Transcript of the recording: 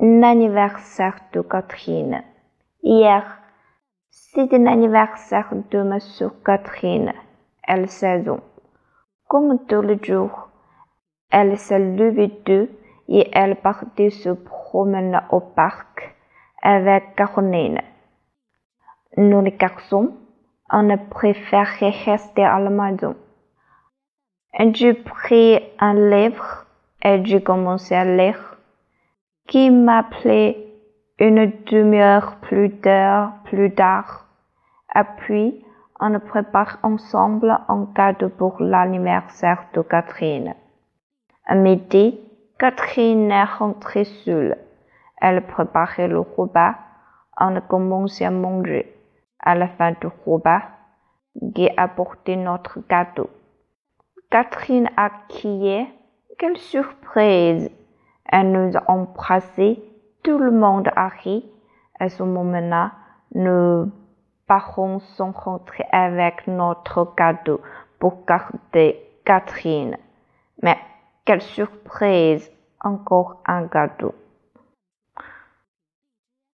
l'anniversaire de Catherine. Hier, c'était l'anniversaire de ma soeur Catherine. Elle saison. Comme tous les jours, elle s'est levée d'eux et elle partait se promener au parc avec Caroline. Nous les garçons, on a préféré rester à la maison. J'ai pris un livre et j'ai commencé à lire, qui m'appelait une demi-heure plus tard, plus tard. Et puis, on prépare ensemble un cadeau pour l'anniversaire de Catherine. À midi, Catherine est rentrée seule. Elle préparait le repas. On a commencé à manger. À la fin du repas, Guy a apporté notre cadeau. Catherine a crié. Quelle surprise! Elle nous a embrassés. Tout le monde a ri. À ce moment-là, nous parents sont rentrés avec notre cadeau pour garder Catherine. Mais quelle surprise! Encore un cadeau.